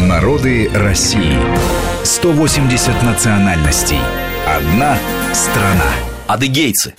Народы России. 180 национальностей. Одна страна. Адыгейцы.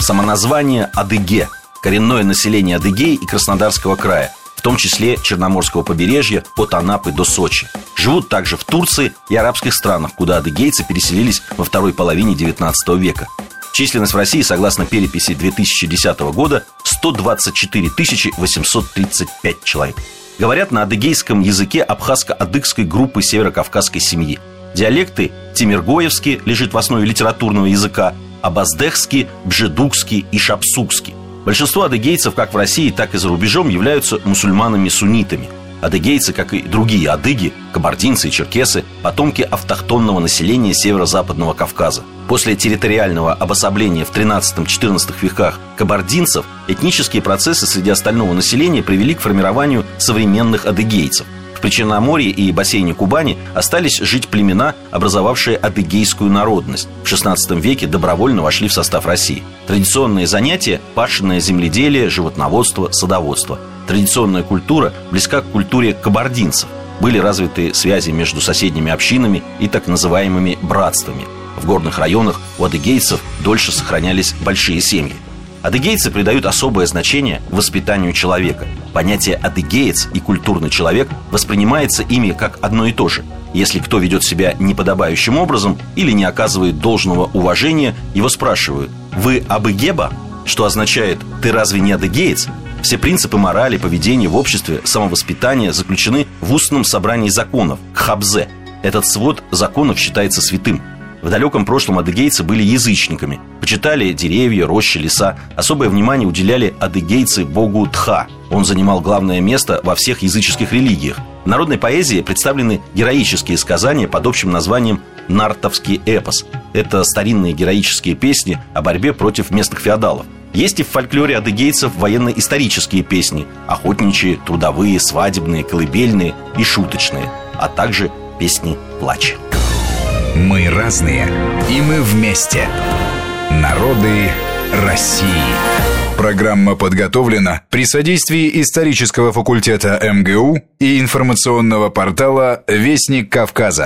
Самоназвание Адыге. Коренное население Адыгеи и Краснодарского края в том числе Черноморского побережья от Анапы до Сочи. Живут также в Турции и арабских странах, куда адыгейцы переселились во второй половине XIX века. Численность в России, согласно переписи 2010 года, 124 835 человек. Говорят на адыгейском языке абхазско-адыгской группы северокавказской семьи. Диалекты Тимиргоевский лежит в основе литературного языка, абаздехский, бжедукский и шапсукский. Большинство адыгейцев как в России, так и за рубежом являются мусульманами-суннитами – Адыгейцы, как и другие адыги, кабардинцы и черкесы, потомки автохтонного населения северо-западного Кавказа. После территориального обособления в 13-14 веках кабардинцев этнические процессы среди остального населения привели к формированию современных адыгейцев. В Причерноморье и бассейне Кубани остались жить племена, образовавшие адыгейскую народность. В XVI веке добровольно вошли в состав России. Традиционные занятия – пашенное земледелие, животноводство, садоводство – Традиционная культура близка к культуре кабардинцев. Были развиты связи между соседними общинами и так называемыми братствами. В горных районах у адыгейцев дольше сохранялись большие семьи. Адыгейцы придают особое значение воспитанию человека. Понятие «адыгеец» и «культурный человек» воспринимается ими как одно и то же. Если кто ведет себя неподобающим образом или не оказывает должного уважения, его спрашивают «Вы абыгеба?» Что означает «Ты разве не адыгеец?» Все принципы морали, поведения в обществе, самовоспитания заключены в устном собрании законов – Хабзе. Этот свод законов считается святым. В далеком прошлом адыгейцы были язычниками. Почитали деревья, рощи, леса. Особое внимание уделяли адыгейцы богу Тха. Он занимал главное место во всех языческих религиях. В народной поэзии представлены героические сказания под общим названием «Нартовский эпос». Это старинные героические песни о борьбе против местных феодалов. Есть и в фольклоре адыгейцев военно-исторические песни Охотничьи, трудовые, свадебные, колыбельные и шуточные А также песни плач Мы разные, и мы вместе. Народы России. Программа подготовлена при содействии исторического факультета МГУ и информационного портала «Вестник Кавказа».